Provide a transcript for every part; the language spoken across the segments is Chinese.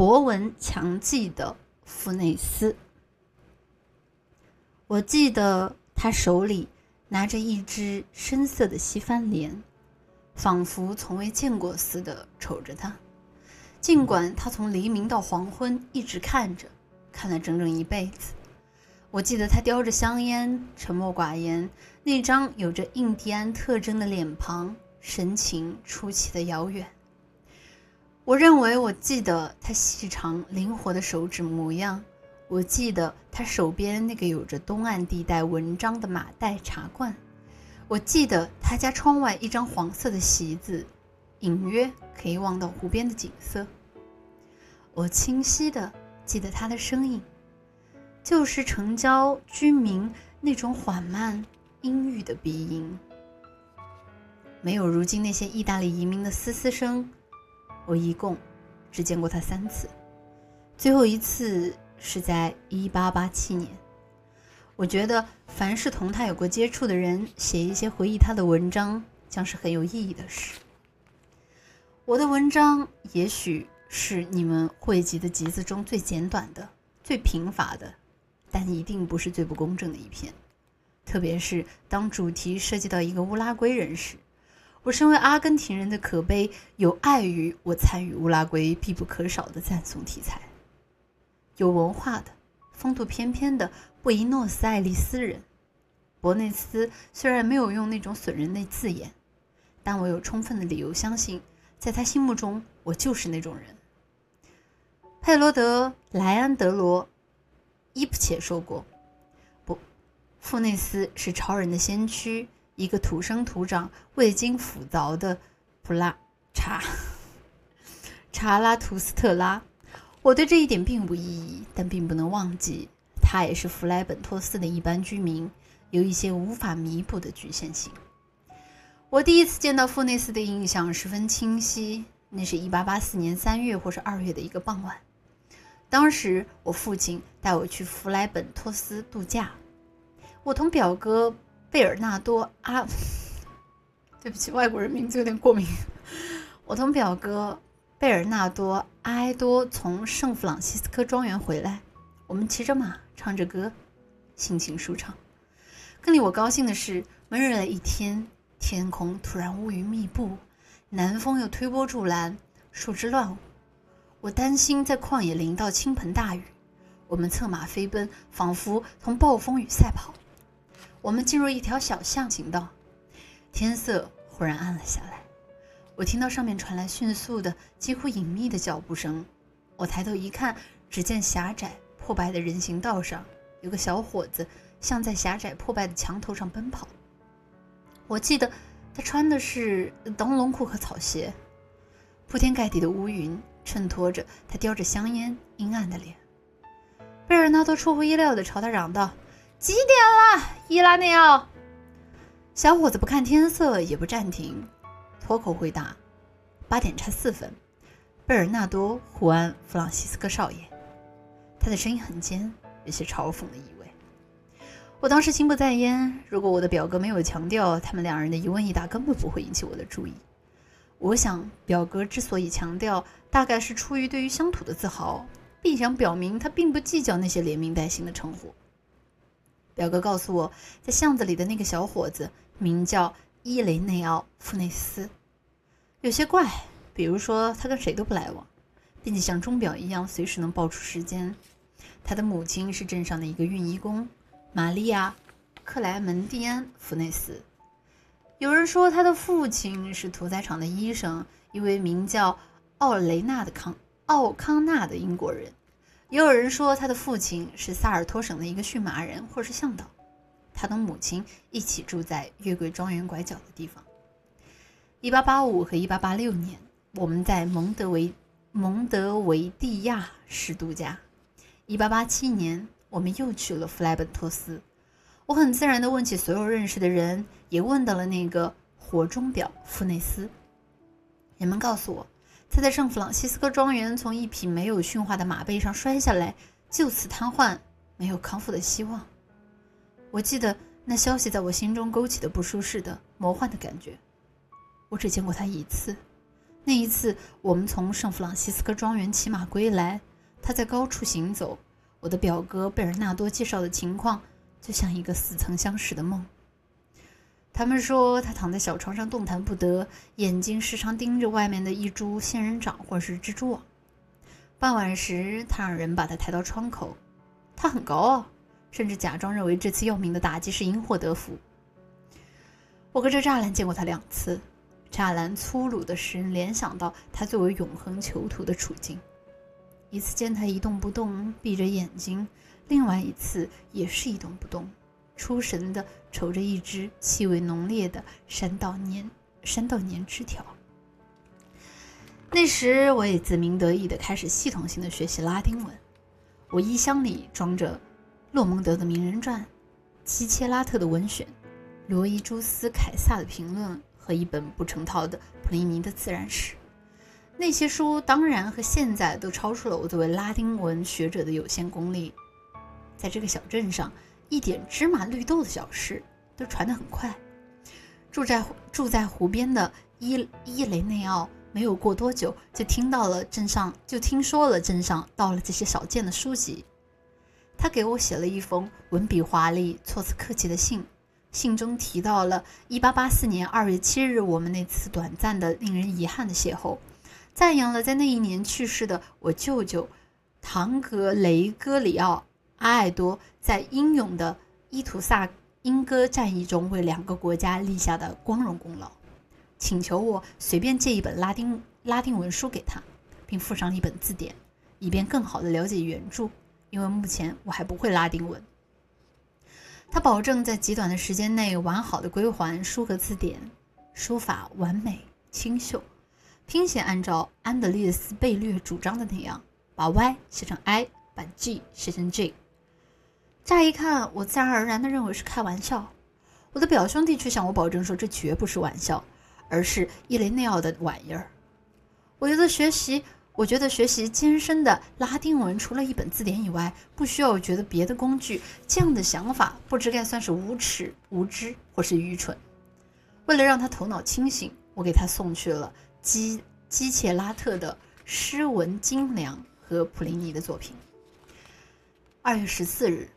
博闻强记的富内斯。我记得他手里拿着一只深色的西番莲，仿佛从未见过似的瞅着他。尽管他从黎明到黄昏一直看着，看了整整一辈子。我记得他叼着香烟，沉默寡言，那张有着印第安特征的脸庞，神情出奇的遥远。我认为我记得他细长灵活的手指模样。我记得他手边那个有着东岸地带纹章的马黛茶罐，我记得他家窗外一张黄色的席子，隐约可以望到湖边的景色。我清晰的记得他的声音，就是城郊居民那种缓慢阴郁的鼻音，没有如今那些意大利移民的嘶嘶声。我一共只见过他三次，最后一次。是在一八八七年，我觉得凡是同他有过接触的人写一些回忆他的文章，将是很有意义的事。我的文章也许是你们汇集的集子中最简短的、最贫乏的，但一定不是最不公正的一篇。特别是当主题涉及到一个乌拉圭人时，我身为阿根廷人的可悲有碍于我参与乌拉圭必不可少的赞颂题材。有文化的、风度翩翩的布宜诺斯艾利斯人，博内斯虽然没有用那种损人的字眼，但我有充分的理由相信，在他心目中，我就是那种人。佩罗德莱安德罗伊普切说过：“不，富内斯是超人的先驱，一个土生土长、未经腐凿的普拉查查拉图斯特拉。”我对这一点并不异议，但并不能忘记，他也是弗莱本托斯的一般居民，有一些无法弥补的局限性。我第一次见到富内斯的印象十分清晰，那是一八八四年三月或是二月的一个傍晚。当时我父亲带我去弗莱本托斯度假，我同表哥贝尔纳多阿，对不起，外国人名字有点过敏，我同表哥。贝尔纳多·埃多从圣弗朗西斯科庄园回来，我们骑着马，唱着歌，心情舒畅。更令我高兴的是，闷热了一天，天空突然乌云密布，南风又推波助澜，树枝乱舞。我担心在旷野淋到倾盆大雨，我们策马飞奔，仿佛同暴风雨赛跑。我们进入一条小巷行道，天色忽然暗了下来。我听到上面传来迅速的、几乎隐秘的脚步声。我抬头一看，只见狭窄破败的人行道上有个小伙子，像在狭窄破败的墙头上奔跑。我记得他穿的是灯笼裤和草鞋。铺天盖地的乌云衬托着他叼着香烟阴暗的脸。贝尔纳多出乎意料地朝他嚷道：“几点了，伊拉内奥？”小伙子不看天色，也不暂停。脱口回答：“八点差四分。”贝尔纳多·胡安·弗朗西斯科少爷，他的声音很尖，有些嘲讽的意味。我当时心不在焉。如果我的表哥没有强调，他们两人的一问一答根本不会引起我的注意。我想，表哥之所以强调，大概是出于对于乡土的自豪，并想表明他并不计较那些连名带姓的称呼。表哥告诉我，在巷子里的那个小伙子名叫伊雷内奥·富内斯。有些怪，比如说他跟谁都不来往，并且像钟表一样随时能报出时间。他的母亲是镇上的一个运衣工，玛利亚·克莱门蒂安·弗内斯。有人说他的父亲是屠宰场的医生，一位名叫奥雷纳的康奥康纳的英国人。也有人说他的父亲是萨尔托省的一个驯马人或是向导。他同母亲一起住在月桂庄园拐角的地方。一八八五和一八八六年，我们在蒙德维蒙德维蒂亚市度假。一八八七年，我们又去了弗莱本托斯。我很自然地问起所有认识的人，也问到了那个火钟表富内斯。人们告诉我，他在圣弗朗西斯科庄园从一匹没有驯化的马背上摔下来，就此瘫痪，没有康复的希望。我记得那消息在我心中勾起的不舒适的、魔幻的感觉。我只见过他一次，那一次，我们从圣弗朗西斯科庄园骑马归来，他在高处行走。我的表哥贝尔纳多介绍的情况，就像一个似曾相识的梦。他们说他躺在小床上动弹不得，眼睛时常盯着外面的一株仙人掌或是蜘蛛网。傍晚时，他让人把他抬到窗口。他很高傲，甚至假装认为这次要命的打击是因祸得福。我隔着栅栏见过他两次。栅栏粗鲁的使人联想到他作为永恒囚徒的处境。一次见他一动不动，闭着眼睛；另外一次也是一动不动，出神地瞅着一只气味浓烈的山道粘山道粘枝条。那时，我也自鸣得意地开始系统性的学习拉丁文。我衣箱里装着洛蒙德的名人传、希切拉特的文选、罗伊朱斯凯撒的评论。和一本不成套的普林尼的自然史，那些书当然和现在都超出了我作为拉丁文学者的有限功力。在这个小镇上，一点芝麻绿豆的小事都传得很快。住在住在湖边的伊伊雷内奥，没有过多久就听到了镇上就听说了镇上到了这些少见的书籍。他给我写了一封文笔华丽、措辞客气的信。信中提到了1884年2月7日我们那次短暂的、令人遗憾的邂逅，赞扬了在那一年去世的我舅舅唐格雷戈里奥·阿尔多在英勇的伊图萨英戈战役中为两个国家立下的光荣功劳，请求我随便借一本拉丁拉丁文书给他，并附上一本字典，以便更好地了解原著，因为目前我还不会拉丁文。他保证在极短的时间内完好的归还书和字典，书法完美清秀，拼写按照安德烈斯贝略主张的那样，把 Y 写成 I，把 G 写成 J。乍一看，我自然而然地认为是开玩笑，我的表兄弟却向我保证说这绝不是玩笑，而是伊雷内奥的玩意儿。我觉得学习。我觉得学习艰深的拉丁文，除了一本字典以外，不需要觉得别的工具。这样的想法不知该算是无耻、无知，或是愚蠢。为了让他头脑清醒，我给他送去了基基切拉特的诗文精良和普林尼的作品。二月十四日，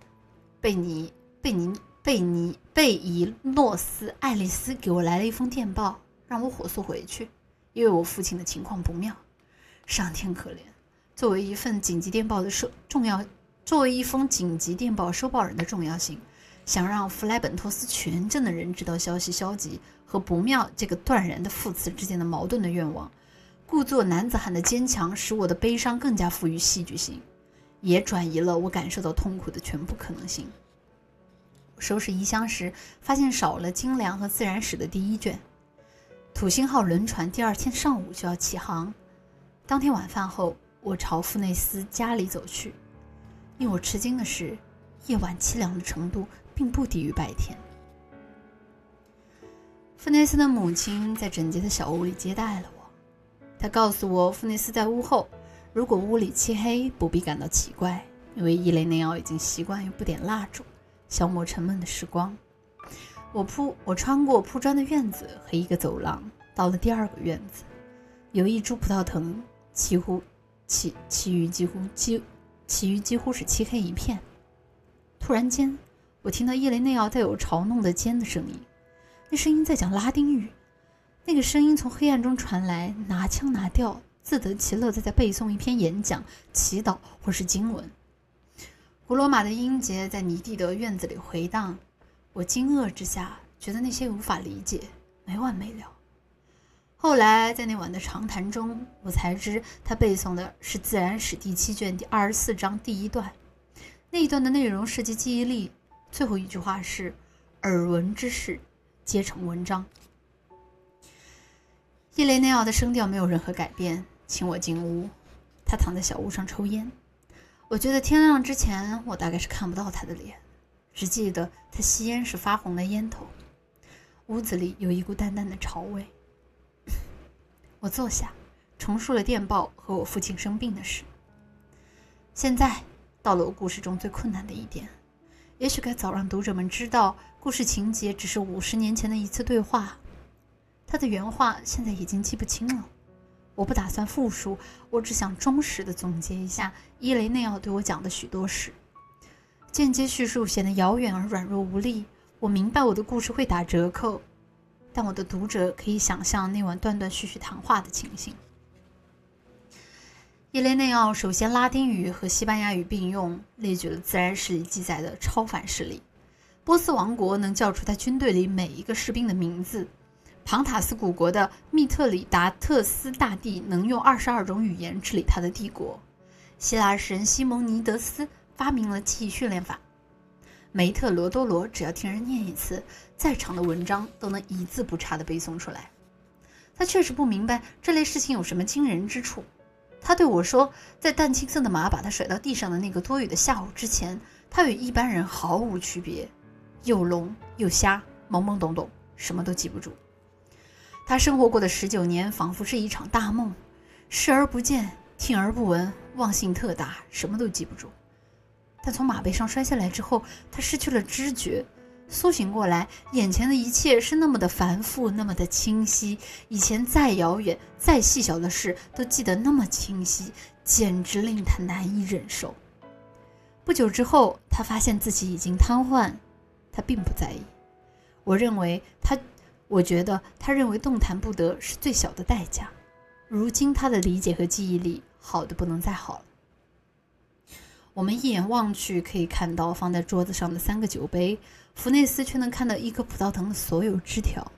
贝尼贝尼贝尼贝伊诺斯爱丽丝给我来了一封电报，让我火速回去，因为我父亲的情况不妙。上天可怜！作为一份紧急电报的收重要，作为一封紧急电报收报人的重要性，想让弗莱本托斯全镇的人知道消息消极和不妙这个断然的副词之间的矛盾的愿望，故作男子汉的坚强，使我的悲伤更加富于戏剧性，也转移了我感受到痛苦的全部可能性。收拾遗箱时，发现少了精良和自然史的第一卷。土星号轮船第二天上午就要起航。当天晚饭后，我朝富内斯家里走去。令我吃惊的是，夜晚凄凉的程度并不低于白天。富内斯的母亲在整洁的小屋里接待了我。她告诉我，富内斯在屋后。如果屋里漆黑，不必感到奇怪，因为伊雷内奥已经习惯于不点蜡烛，消磨沉闷的时光。我铺，我穿过铺砖的院子和一个走廊，到了第二个院子，有一株葡萄藤。几乎，其其余几乎几，其余几乎是漆黑一片。突然间，我听到伊雷内奥带有嘲弄的尖的声音，那声音在讲拉丁语。那个声音从黑暗中传来，拿腔拿调，自得其乐，的在背诵一篇演讲、祈祷或是经文。古罗马的音节在尼蒂德院子里回荡。我惊愕之下，觉得那些无法理解，没完没了。后来，在那晚的长谈中，我才知他背诵的是《自然史》第七卷第二十四章第一段。那一段的内容涉及记忆力。最后一句话是：“耳闻之事，皆成文章。”伊雷内奥的声调没有任何改变，请我进屋。他躺在小屋上抽烟。我觉得天亮之前，我大概是看不到他的脸，只记得他吸烟时发红的烟头。屋子里有一股淡淡的潮味。我坐下，重述了电报和我父亲生病的事。现在到了我故事中最困难的一点，也许该早让读者们知道，故事情节只是五十年前的一次对话。他的原话现在已经记不清了。我不打算复述，我只想忠实的总结一下伊雷内奥对我讲的许多事。间接叙述显得遥远而软弱无力。我明白我的故事会打折扣，但我的读者可以想象那晚断断续续谈话的情形。伊雷内奥首先拉丁语和西班牙语并用，列举了自然史里记载的超凡事例。波斯王国能叫出他军队里每一个士兵的名字。庞塔斯古国的密特里达特斯大帝能用二十二种语言治理他的帝国。希腊诗人西蒙尼德斯发明了记忆训练法。梅特罗多罗只要听人念一次，再长的文章都能一字不差地背诵出来。他确实不明白这类事情有什么惊人之处。他对我说，在淡青色的马把他甩到地上的那个多雨的下午之前，他与一般人毫无区别，又聋又瞎，懵懵懂懂，什么都记不住。他生活过的十九年仿佛是一场大梦，视而不见，听而不闻，忘性特大，什么都记不住。但从马背上摔下来之后，他失去了知觉。苏醒过来，眼前的一切是那么的繁复，那么的清晰。以前再遥远、再细小的事，都记得那么清晰，简直令他难以忍受。不久之后，他发现自己已经瘫痪，他并不在意。我认为他，我觉得他认为动弹不得是最小的代价。如今他的理解和记忆力好的不能再好了。我们一眼望去，可以看到放在桌子上的三个酒杯。弗内斯却能看到一棵葡萄藤的所有枝条，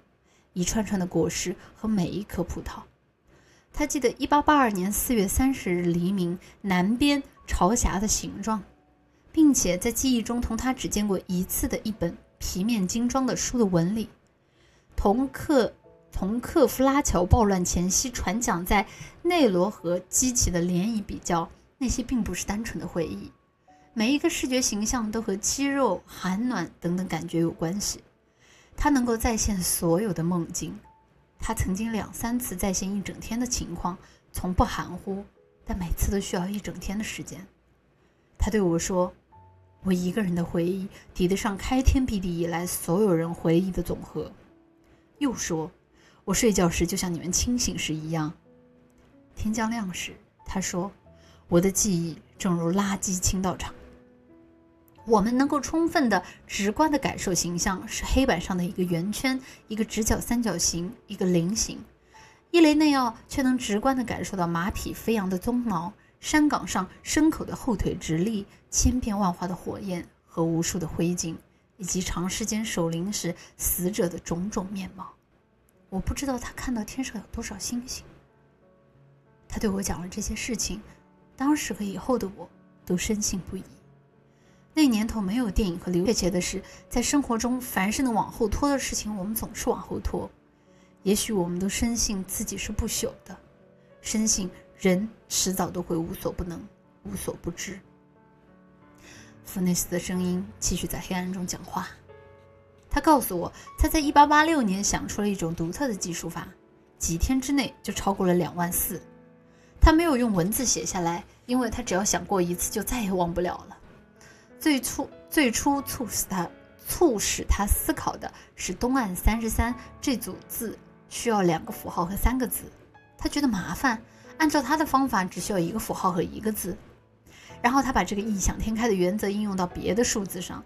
一串串的果实和每一颗葡萄。他记得1882年4月30日黎明南边朝霞的形状，并且在记忆中同他只见过一次的一本皮面精装的书的纹理。同克同克夫拉桥暴乱前夕船桨在内罗河激起的涟漪比较。那些并不是单纯的回忆，每一个视觉形象都和肌肉、寒暖等等感觉有关系。他能够再现所有的梦境，他曾经两三次再现一整天的情况，从不含糊，但每次都需要一整天的时间。他对我说：“我一个人的回忆抵得上开天辟地以来所有人回忆的总和。”又说：“我睡觉时就像你们清醒时一样。”天将亮时，他说。我的记忆正如垃圾倾倒场。我们能够充分的、直观的感受形象是黑板上的一个圆圈、一个直角三角形、一个菱形。伊雷内奥却能直观的感受到马匹飞扬的鬃毛、山岗上牲口的后腿直立、千变万化的火焰和无数的灰烬，以及长时间守灵时死者的种种面貌。我不知道他看到天上有多少星星。他对我讲了这些事情。当时和以后的我都深信不疑。那年头没有电影和流，确切的是，在生活中，凡是能往后拖的事情，我们总是往后拖。也许我们都深信自己是不朽的，深信人迟早都会无所不能、无所不知。弗内斯的声音继续在黑暗中讲话。他告诉我，他在1886年想出了一种独特的计数法，几天之内就超过了两万四。他没有用文字写下来，因为他只要想过一次，就再也忘不了了。最初，最初促使他促使他思考的是东岸三十三这组字需要两个符号和三个字，他觉得麻烦。按照他的方法，只需要一个符号和一个字。然后他把这个异想天开的原则应用到别的数字上，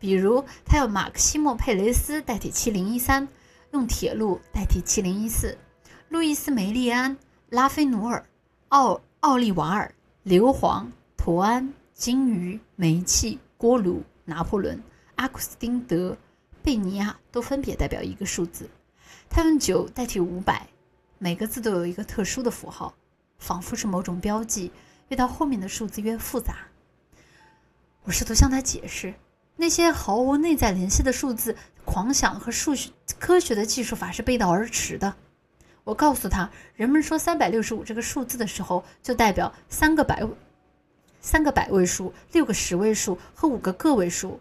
比如他用马克西莫佩雷斯代替七零一三，用铁路代替七零一四，路易斯梅利安、拉菲努尔。奥奥利瓦尔、硫磺、图安、金鱼、煤气、锅炉、拿破仑、阿古斯丁德、贝尼亚都分别代表一个数字。他用九代替五百，每个字都有一个特殊的符号，仿佛是某种标记。越到后面的数字越复杂。我试图向他解释，那些毫无内在联系的数字，狂想和数学科学的技术法是背道而驰的。我告诉他，人们说三百六十五这个数字的时候，就代表三个百三个百位数、六个十位数和五个个位数。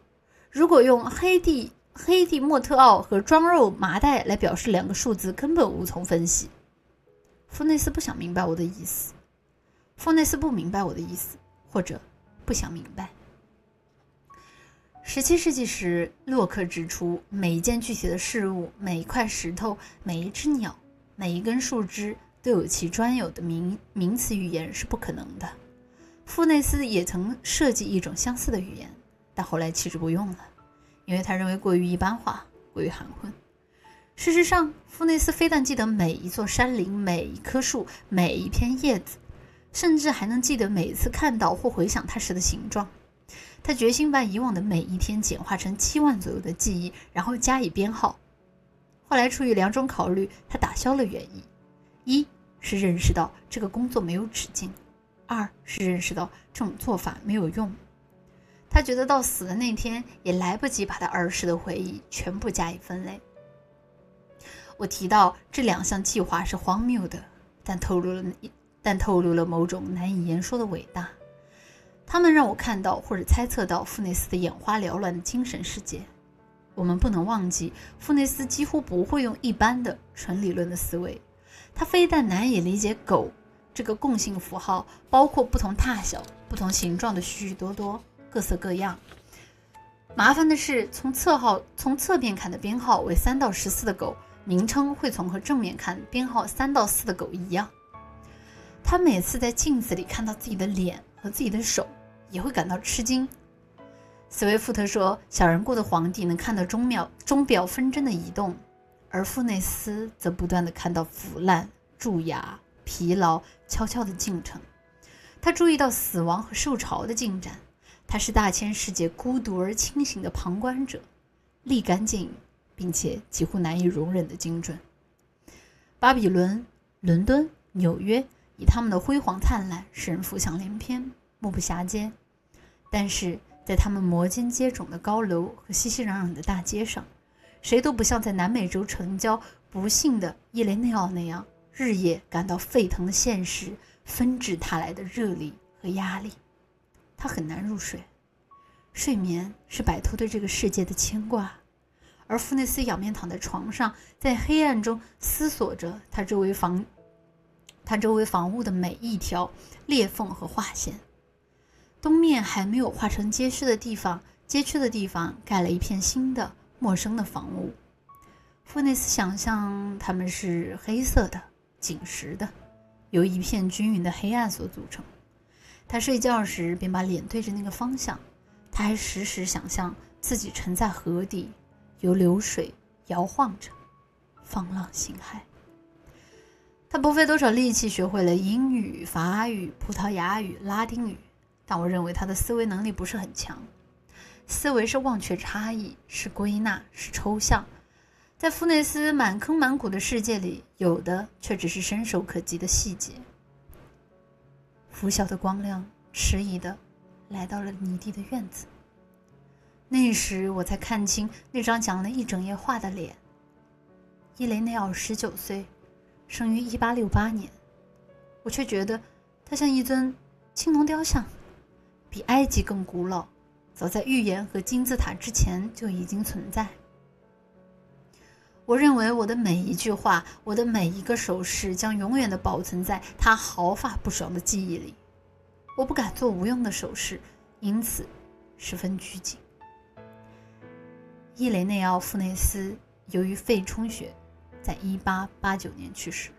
如果用黑地黑地莫特奥和装肉麻袋来表示两个数字，根本无从分析。富内斯不想明白我的意思。富内斯不明白我的意思，或者不想明白。十七世纪时，洛克指出，每一件具体的事物、每一块石头、每一只鸟。每一根树枝都有其专有的名名词语言是不可能的。富内斯也曾设计一种相似的语言，但后来弃之不用了，因为他认为过于一般化，过于含混。事实上，富内斯非但记得每一座山林、每一棵树、每一片叶子，甚至还能记得每次看到或回想它时的形状。他决心把以往的每一天简化成七万左右的记忆，然后加以编号。后来出于两种考虑，他打消了原意：一是认识到这个工作没有止境；二是认识到这种做法没有用。他觉得到死的那天也来不及把他儿时的回忆全部加以分类。我提到这两项计划是荒谬的，但透露了但透露了某种难以言说的伟大。他们让我看到或者猜测到富内斯的眼花缭乱的精神世界。我们不能忘记，富内斯几乎不会用一般的纯理论的思维。他非但难以理解“狗”这个共性符号，包括不同大小、不同形状的许许多多、各色各样。麻烦的是，从侧号从侧边看的编号为三到十四的狗。名称会从和正面看编号三到四的狗一样。他每次在镜子里看到自己的脸和自己的手，也会感到吃惊。斯威夫特说：“小人国的皇帝能看到钟表钟表分针的移动，而富内斯则不断地看到腐烂、蛀牙、疲劳悄悄的进程。他注意到死亡和受潮的进展。他是大千世界孤独而清醒的旁观者，立竿见影。”并且几乎难以容忍的精准。巴比伦、伦敦、纽约以他们的辉煌灿烂，使人浮想联翩、目不暇接。但是在他们摩肩接踵的高楼和熙熙攘攘的大街上，谁都不像在南美洲城郊不幸的伊雷内奥那样，日夜感到沸腾的现实纷至沓来的热力和压力。他很难入睡，睡眠是摆脱对这个世界的牵挂。而富内斯仰面躺在床上，在黑暗中思索着他周围房、他周围房屋的每一条裂缝和划线。东面还没有画成街区的地方，街区的地方盖了一片新的、陌生的房屋。富内斯想象它们是黑色的、紧实的，由一片均匀的黑暗所组成。他睡觉时便把脸对着那个方向。他还时时想象自己沉在河底。由流水摇晃着，放浪形骸。他不费多少力气学会了英语、法语、葡萄牙语、拉丁语，但我认为他的思维能力不是很强。思维是忘却差异，是归纳，是抽象。在富内斯满坑满谷的世界里，有的却只是伸手可及的细节。拂晓的光亮迟疑地来到了泥地的院子。那时我才看清那张讲了一整夜话的脸。伊雷内奥十九岁，生于一八六八年，我却觉得他像一尊青铜雕像，比埃及更古老，早在预言和金字塔之前就已经存在。我认为我的每一句话，我的每一个手势，将永远的保存在他毫发不爽的记忆里。我不敢做无用的手势，因此十分拘谨。伊雷内奥·富内斯由于肺充血，在一八八九年去世。